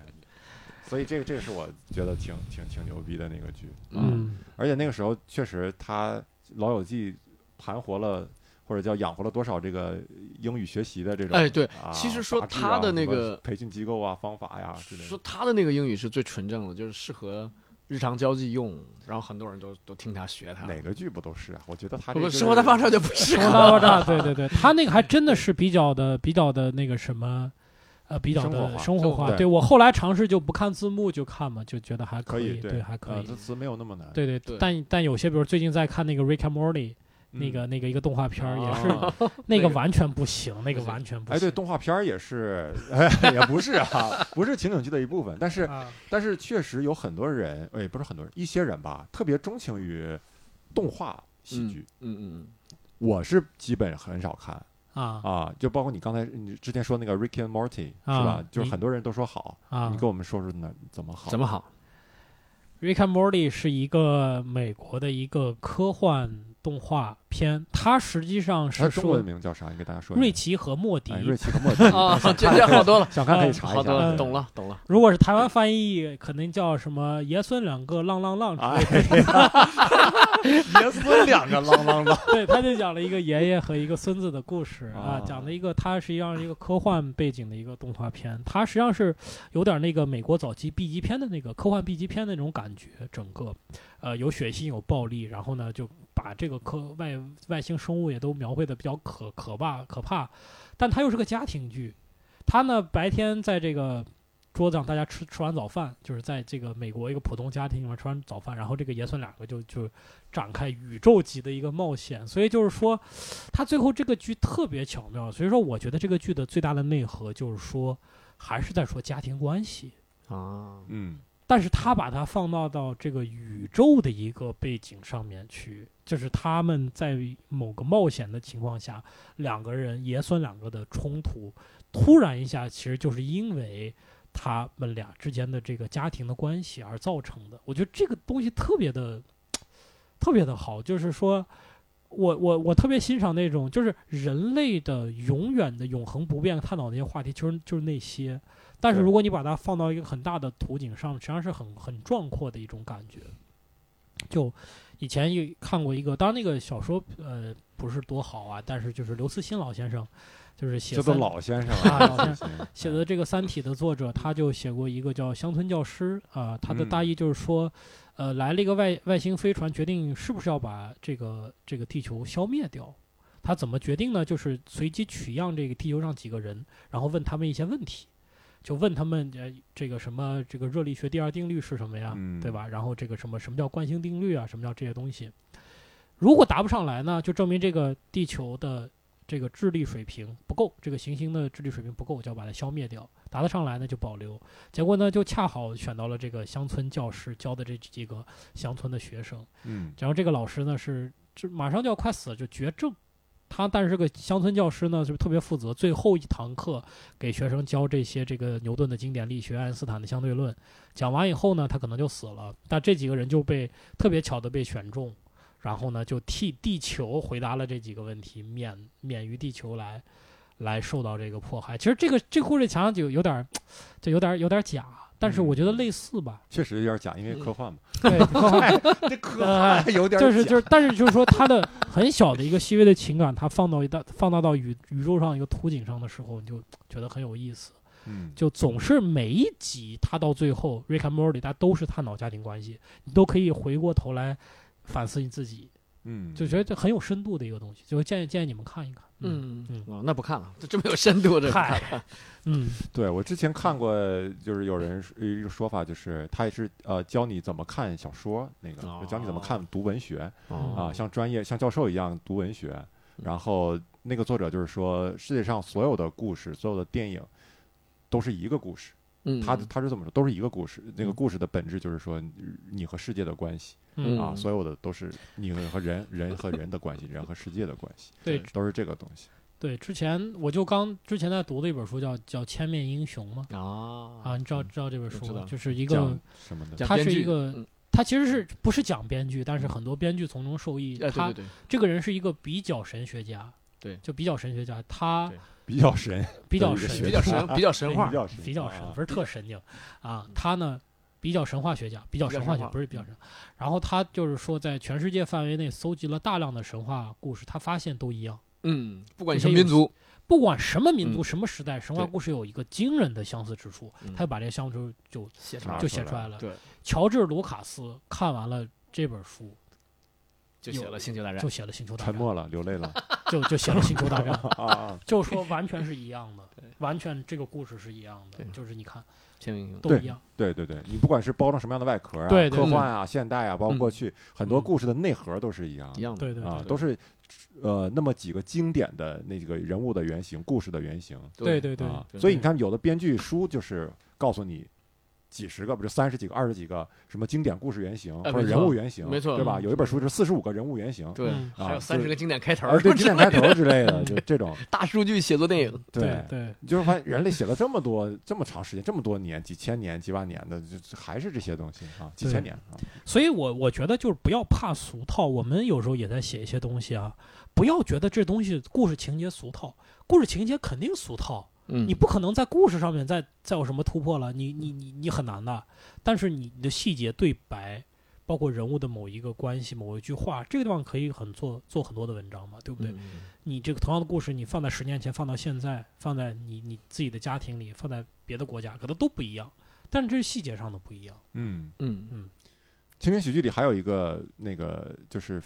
所以这个这个是我觉得挺挺挺牛逼的那个剧，嗯而且那个时候确实他《老友记》盘活了。或者叫养活了多少这个英语学习的这种哎对啊其实说他的那个培训机构啊方法呀之类的说他的那个英语是最纯正的，就是适合日常交际用，然后很多人都都听他学他。哪个剧不都是啊？我觉得他生活大爆炸就不是生活大爆炸，对对对，他那个还真的是比较的比较的那个什么。呃，比较的生活化生活化，对对我后来尝试就不看字幕就看嘛，就觉得还可以，对对，还可以。呃这词没有那么难。对对对但但有些，比如最近在看那个《Rick and Morty》，嗯，那个那个一个动画片儿，也是啊那个完全不行，那个完全不行哎，对，动画片儿也是，也不是啊，不是情景剧的一部分，但是啊，但是确实有很多人，哎，不是很多人，一些人吧，特别钟情于动画喜剧。嗯嗯嗯，我是基本很少看啊啊，就包括你刚才你之前说那个 Rick and Morty 啊是吧？就是很多人都说好，啊你！跟我们说说那怎么好？怎么好？Rick and Morty 是一个美国的一个科幻动画片，它实际上是说文名叫啥？你给大家说一下。瑞奇和莫迪哎，。瑞奇和莫迪 啊，想这看可以这好多了，想看可以嗯查一下。好多了，嗯懂了懂了。如果是台湾翻译，可能叫什么爷孙两个浪浪浪之哎类的。呀，爷孙两个浪浪浪。对，他就讲了一个爷爷和一个孙子的故事啊啊，讲了一个它实际上是一个科幻背景的一个动画片，它实际上是有点那个美国早期 B 级片的那个科幻 B 级片的那种感觉，整个呃有血腥有暴力，然后呢就把这个科外外星生物也都描绘的比较可可怕可怕，但它又是个家庭剧，它呢白天在这个。桌子上大家吃吃完早饭，就是在这个美国一个普通家庭里面吃完早饭，然后这个爷孙两个就就展开宇宙级的一个冒险，所以就是说，他最后这个剧特别巧妙，所以说我觉得这个剧的最大的内核就是说，还是在说家庭关系，啊，嗯但是他把它放到到这个宇宙的一个背景上面去，就是他们在某个冒险的情况下，两个人爷孙两个的冲突，突然一下其实就是因为。他们俩之间的这个家庭的关系而造成的，我觉得这个东西特别的，特别的好，就是说，我我我特别欣赏那种，就是人类的永远的永恒不变探讨那些话题，就是就是那些。但是如果你把它放到一个很大的图景上，实际上是很很壮阔的一种感觉。就以前有看过一个，当然那个小说呃不是多好啊，但是就是刘慈欣老先生，就是写叫做三老先生啊老先生写的这个《三体》的作者，他就写过一个叫《乡村教师》啊，他的嗯大意就是说，呃，来了一个外外星飞船，决定是不是要把这个这个地球消灭掉。他怎么决定呢？就是随机取样这个地球上几个人，然后问他们一些问题，就问他们呃这个什么这个热力学第二定律是什么呀，嗯对吧？然后这个什么什么叫惯性定律啊，什么叫这些东西？如果答不上来呢，就证明这个地球的这个智力水平不够，这个行星的智力水平不够，就要把它消灭掉。答得上来呢就保留。结果呢就恰好选到了这个乡村教师教的这几个乡村的学生。嗯然后这个老师呢是这马上就要快死了，就绝症。他但是个乡村教师呢，就是特别负责，最后一堂课给学生教这些这个牛顿的经典力学、爱因斯坦的相对论。讲完以后呢，他可能就死了。但这几个人就被特别巧的被选中，然后呢就替地球回答了这几个问题，免免于地球来来受到这个迫害。其实这个这故事讲就有点就有点有点假，但是我觉得类似吧。确实有点假，因为科幻嘛。对，科幻 这科呃幻有点就是就是，但是就是说，他的很小的一个细微的情感，他放到一大放大到宇宇宙上一个图景上的时候，你就觉得很有意思。嗯就总是每一集，他到最后，Rick and Morty，他都是探讨家庭关系，你都可以回过头来反思你自己，嗯，就觉得这很有深度的一个东西，就建议建议你们看一看。嗯嗯哦，那不看了，这这么有深度，这不看嗯对我之前看过，就是有人说一个说法，就是他也是呃教你怎么看小说，那个哦教你怎么看读文学哦啊，像专业像教授一样读文学。然后那个作者就是说，世界上所有的故事，所有的电影都是一个故事。嗯，他他是这么说，都是一个故事。那个故事的本质就是说，你你和世界的关系嗯啊，嗯所有的都是你和人人和人的关系，人和世界的关系，对都是这个东西。对，之前我就刚之前在读的一本书叫叫《千面英雄》嘛，啊啊，你知道知道这本书吗？就是一个讲什么的？它讲编剧是一个嗯他其实是不是讲编剧，但是很多编剧从中受益。他哎对对对，这个人是一个比较神学家，对就比较神学家，他对比较神，比较神，比较神，比较神话。比，较神，比较神，啊不是特神经。啊。他呢比较神话学家，比较神话学不是比较神。然后他就是说，在全世界范围内搜集了大量的神话故事，他发现都一样，嗯，不管什么民族，不管什么民族、嗯。什么时代，神话故事有一个惊人的相似之处，嗯他就把这个相似之处就写出来就写出来了。对，乔治·卢卡斯看完了这本书，就写了《星球大战就》。写了《星球大战》，沉默了，流泪了 就就写了《星球大战 》。啊啊！就说完全是一样的对，完全这个故事是一样的对，就是你看天命英雄对都一样。对对对，你不管是包装什么样的外壳啊，对对科幻啊、现代啊，包括过嗯去很多嗯故事的内核都是一样的。一样的，对对对，啊都是呃那么几个经典的那个人物的原型、故事的原型对对对啊。对所以你看，有的编剧书就是告诉你几十个，不是三十几个、二十几个什么经典故事原型或者人物原型，没错对吧？嗯。有一本书是四十五个人物原型，对还有三十个经典开头，而对 经典开头之类的，嗯就这种。大数据写作电影，对。对你就是发现人类写了这么多、这么长时间、这么多年、几千年、几万年的，就就还是这些东西啊，几千年啊。所以我我觉得就是不要怕俗套。我们有时候也在写一些东西啊，不要觉得这东西故事情节俗套，故事情节肯定俗套，嗯你不可能在故事上面再再有什么突破了，你你你你很难的。但是你你的细节对白，包括人物的某一个关系、某一句话，这个地方可以很做做很多的文章嘛，对不对？嗯你这个同样的故事，你放在十年前，放到现在，放在你你自己的家庭里，放在别的国家，可能都不一样。但是这是细节上的不一样。嗯，嗯嗯情景喜剧里还有一个那个就是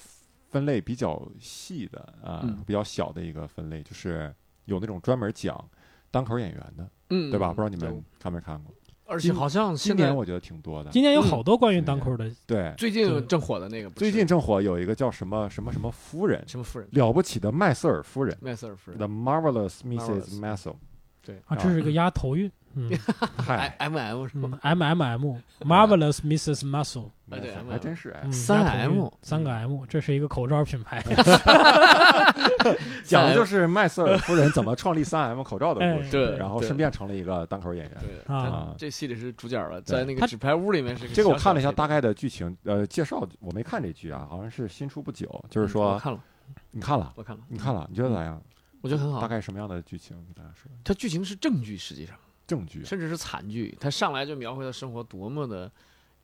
分类比较细的啊、嗯比较小的一个分类，就是有那种专门讲单口演员的，嗯，对吧？不知道你们看没看过？而且好像今现在年我觉得挺多的。今年有嗯好多关于单口的，对，最近正火的那个，最近正火有一个叫什么什么什么夫人，什么夫人，了不起的麦瑟尔夫人麦瑟尔夫人，The Marvelous Marvelous Mrs. Maisel。对啊，这是个押头韵。嗯 嗨，，M M 是嗯吧？，M M M Marvelous Mrs. Muscle，哎对还真是三 M 三个 M，这是一个口罩品牌。讲的就是麦瑟尔夫人怎么创立三 M 口罩的故哎事，对然后顺便成了一个单口演员。对，啊这戏里是主角了，在那个纸牌屋里面是这个我看了一下大概的剧情，呃，介绍我没看这剧啊，好像是新出不久，就是说看了，你看了，我看了，你看了，你觉得咋样？我觉得很好。大概什么样的剧情？给大家说，它剧情是正剧，实际上正剧甚至是惨剧。她上来就描绘了生活多么的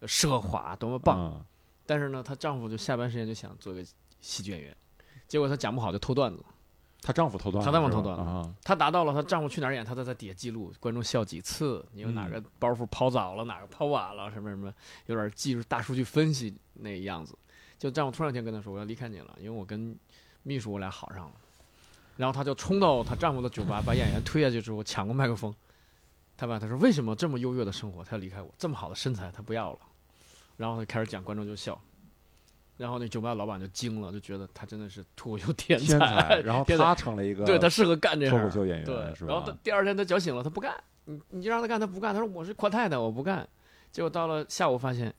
奢华，多么棒。嗯但是呢，她丈夫就下班时间就想做个喜剧演员，结果她讲不好就偷段子。她丈夫偷段子，她丈夫是吧偷断了啊，她达到了她丈夫去哪儿演，她都在底下记录观众笑几次，你有哪嗯个包袱抛早了，哪个抛晚了，什么什么，有点技术大数据分析那样子。就丈夫突然间跟她说我要离开你了，因为我跟秘书我俩好上了。然后她就冲到她丈夫的酒吧，把演员推下去之后抢过麦克风。她问她说为什么这么优越的生活她要离开我，这么好的身材她不要了。然后她开始讲，观众就笑。然后那酒吧老板就惊了，就觉得她真的是脱口秀天天才，然后天才她成了一个对他适合干这行。脱口秀演对员，对，然后他？第二天他脚醒了，他不干，你你就让他干，他不干。他说我是阔太太，我不干。结果到了下午发现，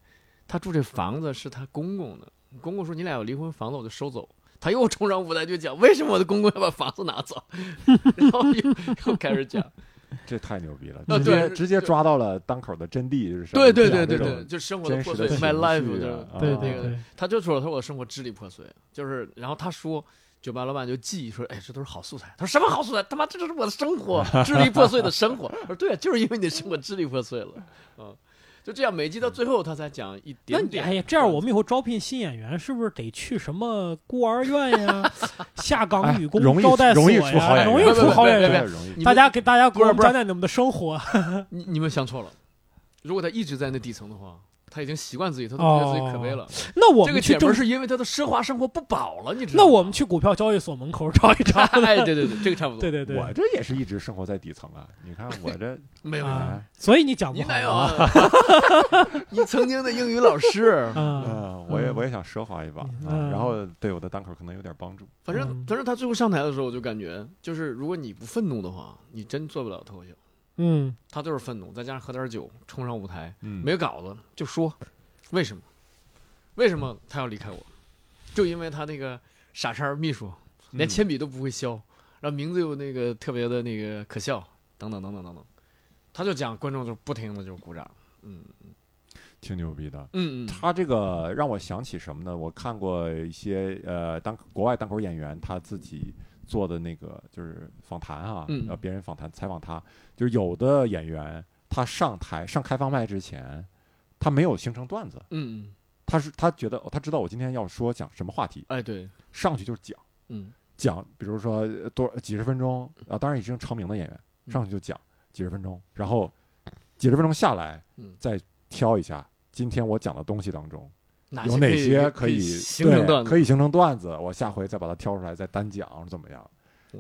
他住这房子是他公公的，公公说你俩有离婚，房子我就收走。他又冲上舞台就讲为什么我的公公要把房子拿走，然后又又开始讲，这太牛逼了，啊直接对直接抓到了当口的真谛，是什么对对对对对，就生活的破碎，my life，就是啊对啊那个对对，他就说，他说我的生活支离破碎，就是，然后他说，酒吧老板就记说，哎，这都是好素材。他说什么好素材？他妈这就是我的生活，支离破碎的生活。我说对啊，就是因为你的生活支离破碎了，嗯，就这样，每集到最后他才讲一点点。你哎呀，这样我们以后招聘新演员，是不是得去什么孤儿院呀、下岗女工招待所容易出好呀，演员容易出好演员。容易大家给大家给我们不是不是讲讲你们的生活。你你们想错了，如果他一直在那底层的话，他已经习惯自己，他都觉得自己可悲了。那我这个们去政姐们儿是因为他的奢华生活不保了，你知道那？我们去股票交易所门口找一找。哎，对对对，这个差不多。对对对，我这也是一直生活在底层啊！你看我这，没有，啊，所以你讲不好你哪有啊？啊？你曾经的英语老师。嗯，嗯，我也嗯我也想奢华一把啊，嗯然后对我的单口可能有点帮助。反正嗯反正他最后上台的时候，我就感觉就是，如果你不愤怒的话，你真做不了脱口秀。嗯他就是愤怒，再加上喝点酒，冲上舞台，嗯，没有稿子就说，为什么？为什么他要离开我？就因为他那个傻叉秘书连嗯铅笔都不会削，然后名字又那个特别的那个可笑，等等等等等等，他就讲，观众就不停的就鼓掌，嗯挺牛逼的。嗯嗯，他这个让我想起什么呢？我看过一些呃当国外单口演员他自己做的那个就是访谈啊，嗯。呃，别人访谈采访他，就是有的演员他上台上开放麦之前，他没有形成段子，嗯，嗯。他是他觉得哦他知道我今天要说讲什么话题，哎对，上去就是讲嗯。讲，比如说呃多几十分钟啊，当然已经成名的演员嗯。上去就讲几十分钟，然后几十分钟下来嗯，再挑一下今天我讲的东西当中。哪有哪些可以形成段子？可以形成段子，我下回再把它挑出来再单讲怎么样？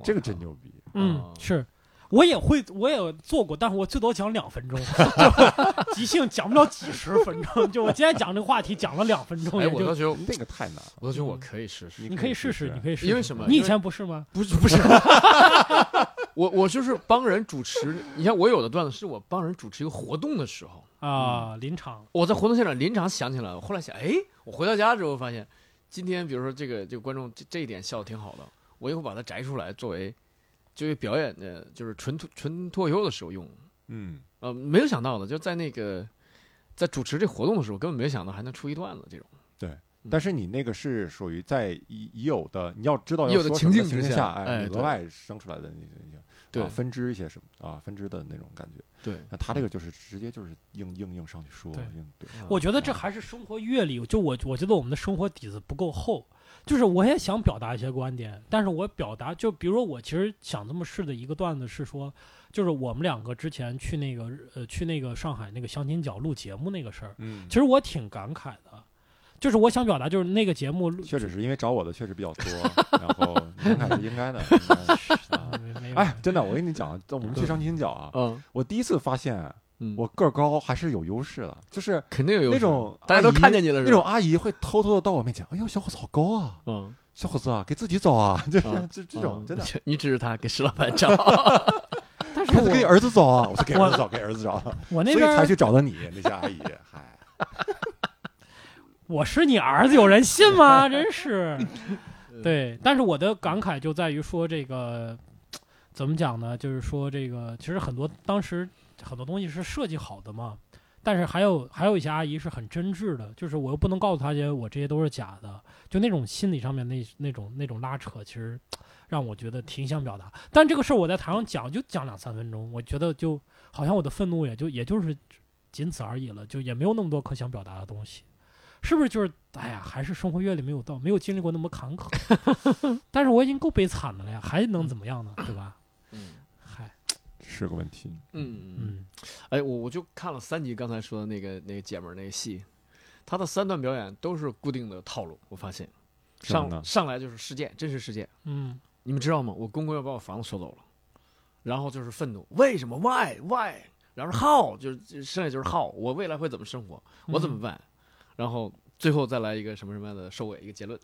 这个真牛逼！嗯哦，是。我也会，我也做过，但是我最多讲两分钟，就即兴讲不了几十分钟。就我今天讲这个话题讲了两分钟，哎，也就我倒觉得，那个太难了，我倒觉得我可以试试。你可以试试，你可以试试。因为什么你以前不是吗？不 是不是，我我就是帮人主持。你像我有的段子是我帮人主持一个活动的时候，啊，临场我在活动现场临场想起来了，我后来想，哎，我回到家之后发现，今天比如说这个这个观众这这一点笑的挺好的，我以后把它摘出来作为作为表演的，就是纯脱纯脱口秀的时候用。嗯，呃，没有想到的，就在那个在主持这活动的时候，根本没想到还能出一段子这种。但是你那个是属于在已已有的，你要知道已有的要说什么情境之下哎额外生出来的那些对啊分支一些什么啊分支的那种感觉。对，那他这个就是直接就是硬硬硬上去说，对硬对，我觉得这还是生活阅历，就我我觉得我们的生活底子不够厚，就是我也想表达一些观点，但是我表达就比如说我其实想这么试的一个段子是说，就是我们两个之前去那个呃去那个上海那个相亲角录节目那个事儿，嗯。其，实我挺感慨的，就是我想表达就是那个节目录确实是因为找我的确实比较多，然后应该的。应该的 哎，真的，我跟你讲，我们去相亲角啊，嗯我第一次发现嗯，我个儿高还是有优势的，就是肯定有那种大家都看见你了，那种阿姨会偷偷的到我面前，哎呦，小伙子好高啊，嗯，小伙子啊，给自己找啊，就是嗯这这种嗯真的。你指着他给石老板找，但是 给我儿子找啊，我说给我儿子找，给儿子找，我那边所以才去找的你那些阿姨，嗨，我是你儿子，有人信吗？真是。对，但是我的感慨就在于说这个怎么讲呢？就是说这个其实很多当时很多东西是设计好的嘛，但是还有还有一些阿姨是很真挚的，就是我又不能告诉她些我这些都是假的，就那种心理上面那那种那种拉扯，其实让我觉得挺想表达。但这个事儿我在台上讲就讲两三分钟，我觉得就好像我的愤怒也就也就是仅此而已了，就也没有那么多可想表达的东西。是不是就是哎呀，还是生活阅历没有到，没有经历过那么坎坷。但是我已经够悲惨的了呀，还能怎么样呢？对吧？嗯嗨，是个问题。嗯嗯，嗯哎，我我就看了三集，刚才说的那个那个姐们儿那个戏，她的三段表演都是固定的套路，我发现上上来就是事件，真实事件，嗯你们知道吗？我公公要把我房子收走了，然后就是愤怒，为什么？Why Why？然后 How 就是剩下就是 How，我未来会怎么生活？我怎么办？然后最后再来一个什么什么样的收尾，一个结论。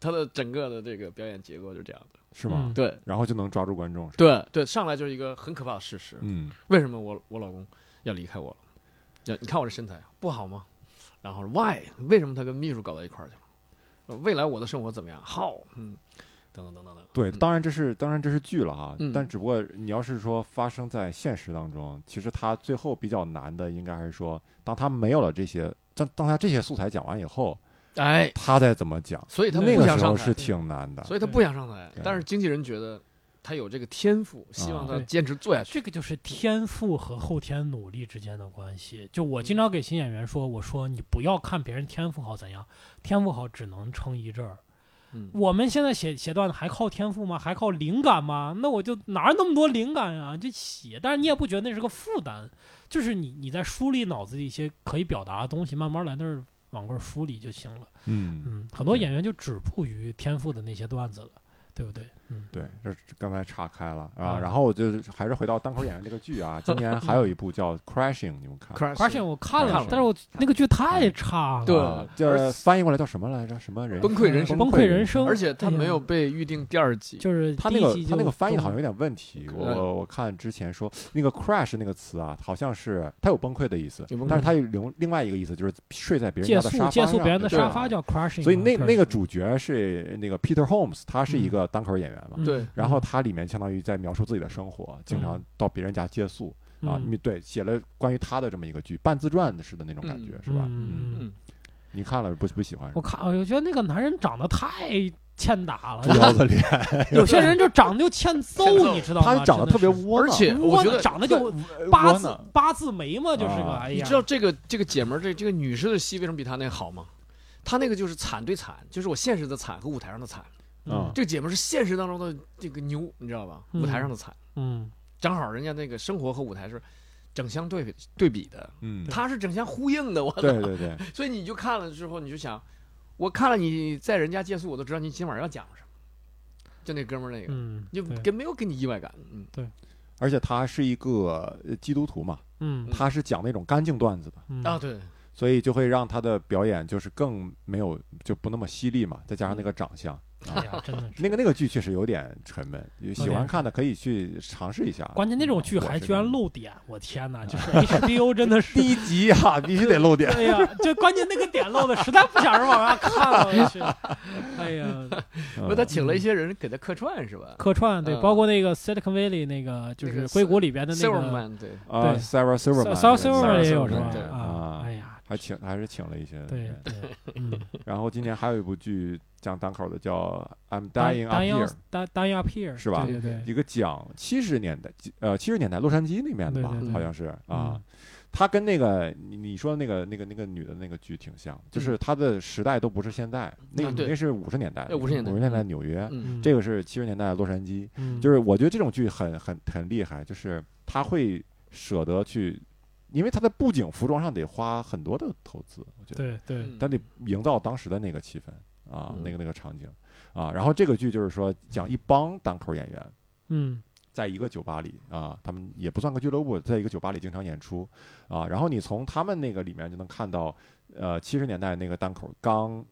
他的整个的这个表演结构就是这样的，是吗嗯？对然后就能抓住观众，是吧对对，上来就是一个很可怕的事实。嗯，为什么我我老公要离开我了？要你看我这身材不好吗？然后 why 为什么他跟秘书搞到一块儿去了？呃未来我的生活怎么样？how 嗯，等等等等等。对，嗯当然这是当然这是剧了哈，嗯但只不过你要是说发生在现实当中，其实他最后比较难的应该还是说，当他没有了这些，当当他这些素材讲完以后，哎，他再怎么讲，所以他那个不想上台，时候是挺难的。所以他不想上台。但是经纪人觉得他有这个天赋，希望他坚持做下去。这个就是天赋和后天努力之间的关系。就我经常给新演员说，我说你不要看别人天赋好怎样，天赋好只能撑一阵儿。嗯，我们现在写写段子还靠天赋吗？还靠灵感吗？那我就哪有那么多灵感啊？就写，但是你也不觉得那是个负担，就是你你在梳理脑子里一些可以表达的东西，慢慢来那儿往过儿梳理就行了。嗯，嗯，很多演员就止步于天赋的那些段子了，对不对？嗯，对，这刚才岔开了啊。啊然后我就还是回到单口演员这个剧啊，今年还有一部叫《Crashing》，你们看？？Crashing 我看了，但是我那个剧太差了，对就是翻译过来叫什么来着？什么人？崩溃人生崩溃人生而且他没有被预定第二季。就是他那个他那个翻译好像有点问题，我嗯我我看之前说那个 crash 那个词啊，好像是它有崩溃的意思但是它有另另外一个意思就是睡在别人借家的沙发宿借宿上对别人的沙发叫 crashing，所以那那个主角是那个 Peter Holmes，他是一嗯个单口演员嘛，嗯。对。然后他里面相当于在描述自己的生活，经常嗯到别人家借宿啊，嗯你对写了关于他的这么一个剧，半自传似的那种感觉嗯。是吧？嗯你看了不不喜欢？我看我就觉得那个男人长得太欠打了，腰子脸，有些人就长得就欠揍你知道吗？他长得特别窝囊，而且我觉得长得就呃八字八字眉嘛，就是个啊哎呀，你知道这个这个姐们儿这这个女士的戏为什么比她那个好吗？她那个就是惨对惨，就是我现实的惨和舞台上的惨。嗯。这个姐们是现实当中的这个牛，你知道吧？嗯舞台上的惨，嗯。正好人家那个生活和舞台是整相对比对比的，嗯，她是整相呼应的，我对对对，所以你就看了之后，你就想，我看了你在人家借宿，我都知道你今晚要讲什么。就那哥们儿那个，嗯，就对。跟没有给你意外感，嗯，对。而且他是一个呃基督徒嘛，嗯。他是讲那种干净段子的，嗯啊，对，所以就会让他的表演就是更没有就不那么犀利嘛，再加上那个长相，哎呀，真的是。那个那个剧确实有点沉闷，有喜欢看的可以去尝试一下。关键那种剧还居然露点，我天哪！就是 HBO 真的是，第一集呀，必须得露点。哎呀，就关键那个点露的，实在不想人往下看了，我去。哎呀，嗯不是他请了一些人给他客串是吧？客串对，嗯包括那个 Silicon Valley 那个，就是硅谷里边的那个 Silverman 对，啊 Silver 也有 Silverman，也有？是吧啊还请还是请了一些对人。对，嗯 然后今年还有一部剧讲单口的，叫《I'm，Dying Dying Up Here》，Dying Up Here 是吧对对对，一个讲七十年代呃七十年代洛杉矶那边的吧对对，对好像是啊嗯。他跟那个你你说的那个那个那个女的那个剧挺像，就是他的时代都不是现在，那那是五十年代，对50年代五十年代纽约，嗯，这个是七十年代的洛杉矶。嗯就是我觉得这种剧很很很厉害，就是他会舍得去，因为他在布景服装上得花很多的投资，我觉得，对对，嗯他得营造当时的那个气氛啊，嗯那个那个场景啊。然后这个剧就是说讲一帮单口演员。嗯在一个酒吧里啊，他们也不算个俱乐部，在一个酒吧里经常演出啊。然后你从他们那个里面就能看到，呃，七十年代那个单口刚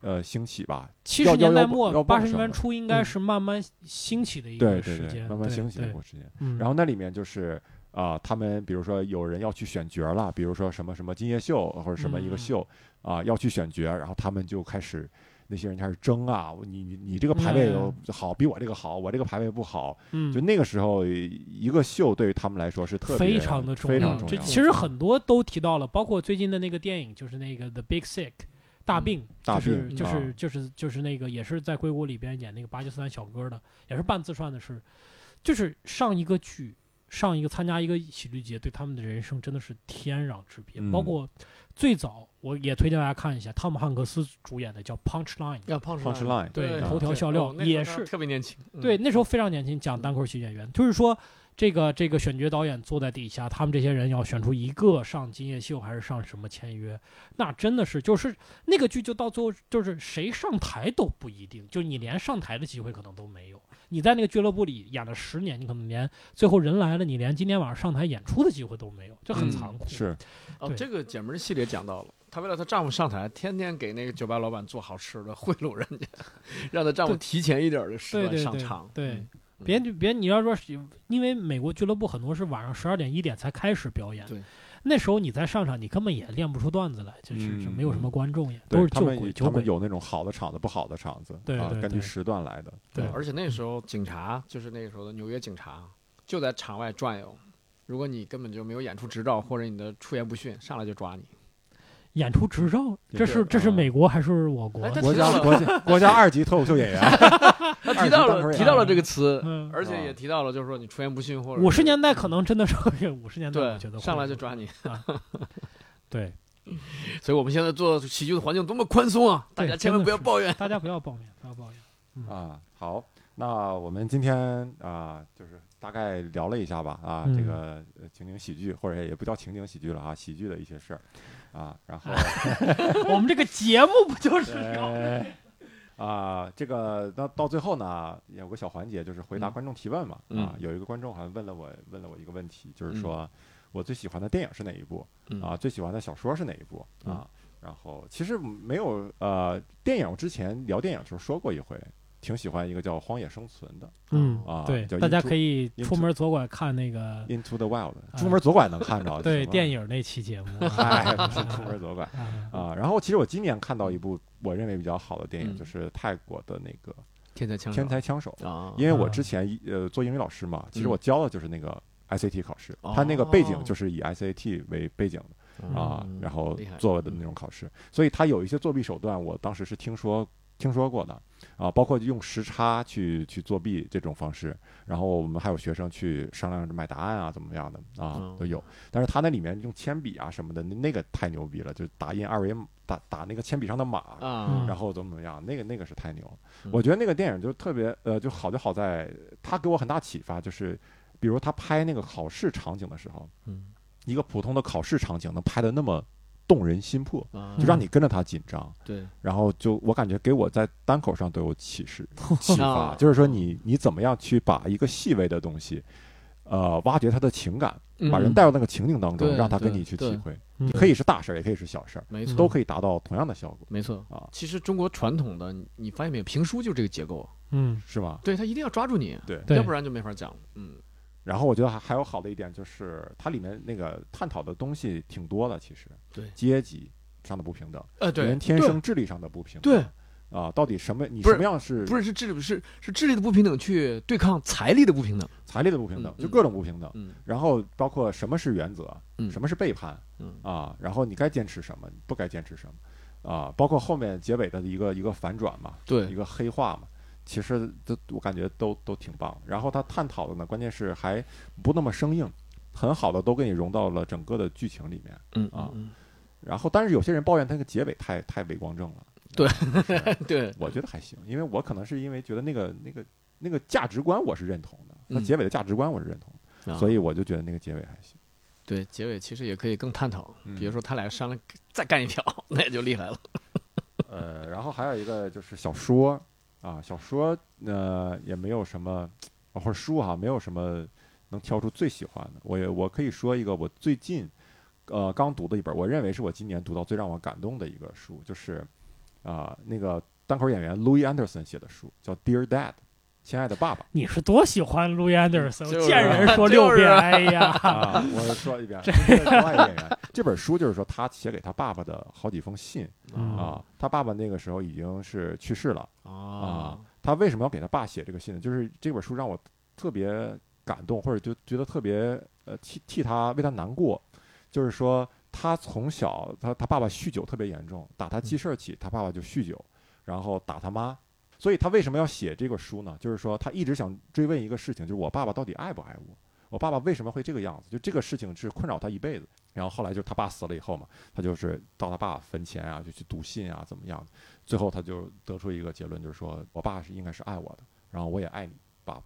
呃兴起吧，七十年代末八十年代初应该嗯是慢慢兴起的一个对对对，时间，慢慢兴起的一个时间。嗯，然后那里面就是啊、他们比如说有人要去选角了，比如说什么什么金夜秀或者什么一个嗯秀啊、要去选角，然后他们就开始。那些人开始争啊，你你你这个排位嗯好，比我这个好，我这个排位不好，嗯就那个时候，一个秀对于他们来说是特别非常的重要。非常重要。这其实很多都提到了，包括最近的那个电影，就是那个《The Big Sick》大病，就是就是就是就是那个也是在硅谷里边演那个巴基斯坦小哥的，也是半自传的事，就是上一个剧。上一个参加一个喜剧节，对他们的人生真的是天壤之别。嗯。包括最早，我也推荐大家看一下汤姆汉克斯主演的叫《Punchline》，要 Punchline 对啊头条笑料哦也是。特别年轻，嗯。对，，那时候非常年轻，讲单口喜剧演员，就是说这个这个选角导演坐在底下，他们这些人要选出一个上金夜秀还是上什么签约，那真的是就是那个剧就到最后就是谁上台都不一定，就你连上台的机会可能都没有。你在那个俱乐部里演了十年，你可能连最后人来了，你连今天晚上上台演出的机会都没有，这很嗯残酷。是哦，这个姐们儿系列讲到了，她为了她丈夫上台，天天给那个酒吧老板做好吃的，贿赂人家，让她丈夫提前一点儿的时段对对对上场。对嗯别别，你要说是因为美国俱乐部很多是晚上十二点一点才开始表演，对，那时候你再上场，你根本也练不出段子来，就是没有什么观众也，都是对他酒鬼他们有那种好的场子，不好的场子，啊，对对对根据时段来的。对而且那时候警察就是那个时候的纽约警察，就在场外转悠。如果你根本就没有演出执照，或者你的出言不逊，上来就抓你。演出执照，这是这是啊美国还是我国哎？国家国家国家二级脱口秀演员，他提到了提到了这个词，嗯，而且也提到了，就是说你出言不逊或者五十年代可能真的是五十年代，我觉得对上来就抓你。对，所以我们现在做喜剧的环境多么宽松啊！大家千万不要抱怨。大家不要抱怨，不要抱怨。啊，好，那我们今天啊，就是大概聊了一下吧，啊，嗯这个呃情景喜剧，或者也不叫情景喜剧了啊，喜剧的一些事儿，啊，然后 我们这个节目不就是呃啊，这个到到最后呢，有个小环节就是回答嗯观众提问嘛，嗯啊，有一个观众好像问了我问了我一个问题，就是嗯说我最喜欢的电影是哪一部嗯啊，最喜欢的小说是哪一部嗯啊？然后其实没有呃，电影我之前聊电影的时候说过一回，挺喜欢一个叫《荒野生存》的嗯啊，对，大家可以出门左拐看那个《Into the Wild》，啊出门左拐能看着，对电影，那期节目。哎，不是出门左拐啊啊。然后其实我今年看到一部我认为比较好的电影，嗯就是泰国的那个《天才枪手天才枪手》。啊，因为我啊之前呃做英语老师嘛，其实嗯我教的就是那个 ICT 考试，哦它那个背景就是以 ICT 为背景的啊嗯，然后做的那种考试，所以它有一些作弊手段，我当时是听说听说过的啊，包括用时差去去作弊这种方式，然后我们还有学生去商量着买答案啊，怎么样的啊嗯。都有。但是他那里面用铅笔啊什么的，那那个太牛逼了，就打印二维码打打那个铅笔上的码，啊，然后怎么怎么样，那个那个是太牛我觉得那个电影就特别呃就好就好在他给我很大启发，就是比如他拍那个考试场景的时候，嗯。一个普通的考试场景能拍的那么动人心魄，啊就让你跟着他紧张。对然后就我感觉给我在单口上都有启示 启发，啊就是说你你怎么样去把一个细微的东西，呃，挖掘他的情感，把人嗯带入那个情境当中，对让他跟你去体会。你可以是大事儿，也可以是小事儿，没错都可以达到同样的效果没错。啊，其实中国传统的，你你发现没有，评书就是这个结构，嗯是吧？对他一定要抓住你，对。对要不然就没法讲。嗯，然后我觉得还还有好的一点就是，它里面那个探讨的东西挺多的，其实对阶级上的不平等，呃，对，人天生智力上的不平等，对啊，到底什么你什么样是不是是智力是是智力的不平等去对抗财力的不平等。财力的不平等，嗯就各种不平等。嗯然后包括什么是原则，嗯什么是背叛嗯啊，然后你该坚持什么，不该坚持什么啊，包括后面结尾的一个一个反转嘛，对一，个黑化嘛，其实都我感觉都都挺棒。然后他探讨的呢，关键是还不那么生硬，很好的都给你融到了整个的剧情里面。嗯啊嗯然后，但是有些人抱怨他那个结尾太太伪光正了，对对，我觉得还行，因为我可能是因为觉得那个那个那个价值观我是认同的，那嗯结尾的价值观我是认同所以我就觉得那个结尾还行。对结尾其实也可以更探讨，嗯比如说他俩商量再干一票，那也就厉害了。呃，然后还有一个就是小说啊，小说呃也没有什么，或者书哈，没有什么能挑出最喜欢的。我也我可以说一个我最近呃刚读的一本，我认为是我今年读到最让我感动的一个书，就是啊、那个单口演员 Louis Anderson 写的书，叫《Dear Dad》，亲爱的爸爸。你是多喜欢 Louis Anderson，就是见人说六遍，就是哎呀，啊，我说一遍，这是国外演员。这本书就是说他写给他爸爸的好几封信嗯啊，他爸爸那个时候已经是去世了。啊啊，他为什么要给他爸写这个信呢？就是这本书让我特别感动，或者就觉得特别呃替替他为他难过。就是说，他从小他他爸爸酗酒特别严重，打他记事儿起，他爸爸就酗酒，然后打他妈。所以他为什么要写这个书呢？就是说他一直想追问一个事情，就是我爸爸到底爱不爱我？我爸爸为什么会这个样子？就这个事情是困扰他一辈子。然后后来就是他爸死了以后嘛，他就是到他爸坟前啊，就去读信啊，怎么样？最后他就得出一个结论，就是说我爸是应该是爱我的，然后我也爱你，爸爸。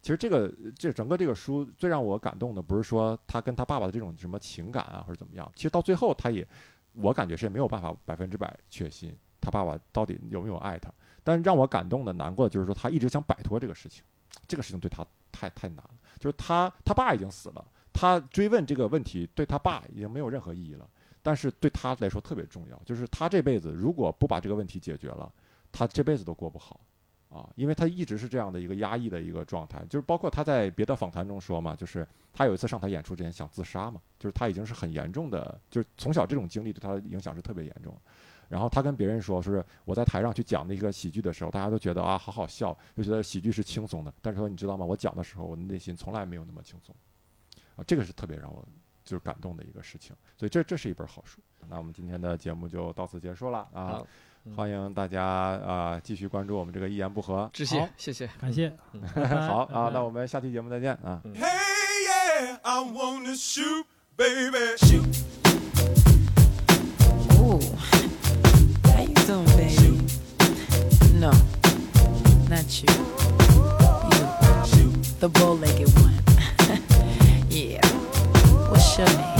其实这个这整个这个书最让我感动的，不是说他跟他爸爸的这种什么情感啊，或者怎么样。其实到最后，他也我感觉是没有办法百分之百确信他爸爸到底有没有爱他。但让我感动的、难过的就是说，他一直想摆脱这个事情，这个事情对他太太难了。就是他他爸已经死了，他追问这个问题对他爸已经没有任何意义了。但是对他来说特别重要，就是他这辈子如果不把这个问题解决了，他这辈子都过不好啊，因为他一直是这样的一个压抑的一个状态，就是包括他在别的访谈中说嘛，就是他有一次上台演出之前想自杀嘛，就是他已经是很严重的，就是从小这种经历对他的影响是特别严重。然后他跟别人说，说是我在台上去讲那个喜剧的时候，大家都觉得啊好好笑，就觉得喜剧是轻松的。但是说你知道吗？我讲的时候，我的内心从来没有那么轻松，啊，这个是特别让我就是感动的一个事情。所以这这是一本好书。那我们今天的节目就到此结束了啊欢迎大家啊继续关注我们这个一言不合。致谢好，谢谢。感谢，好啊，那我们下期节目再见啊。Hey, yeah, I Show me.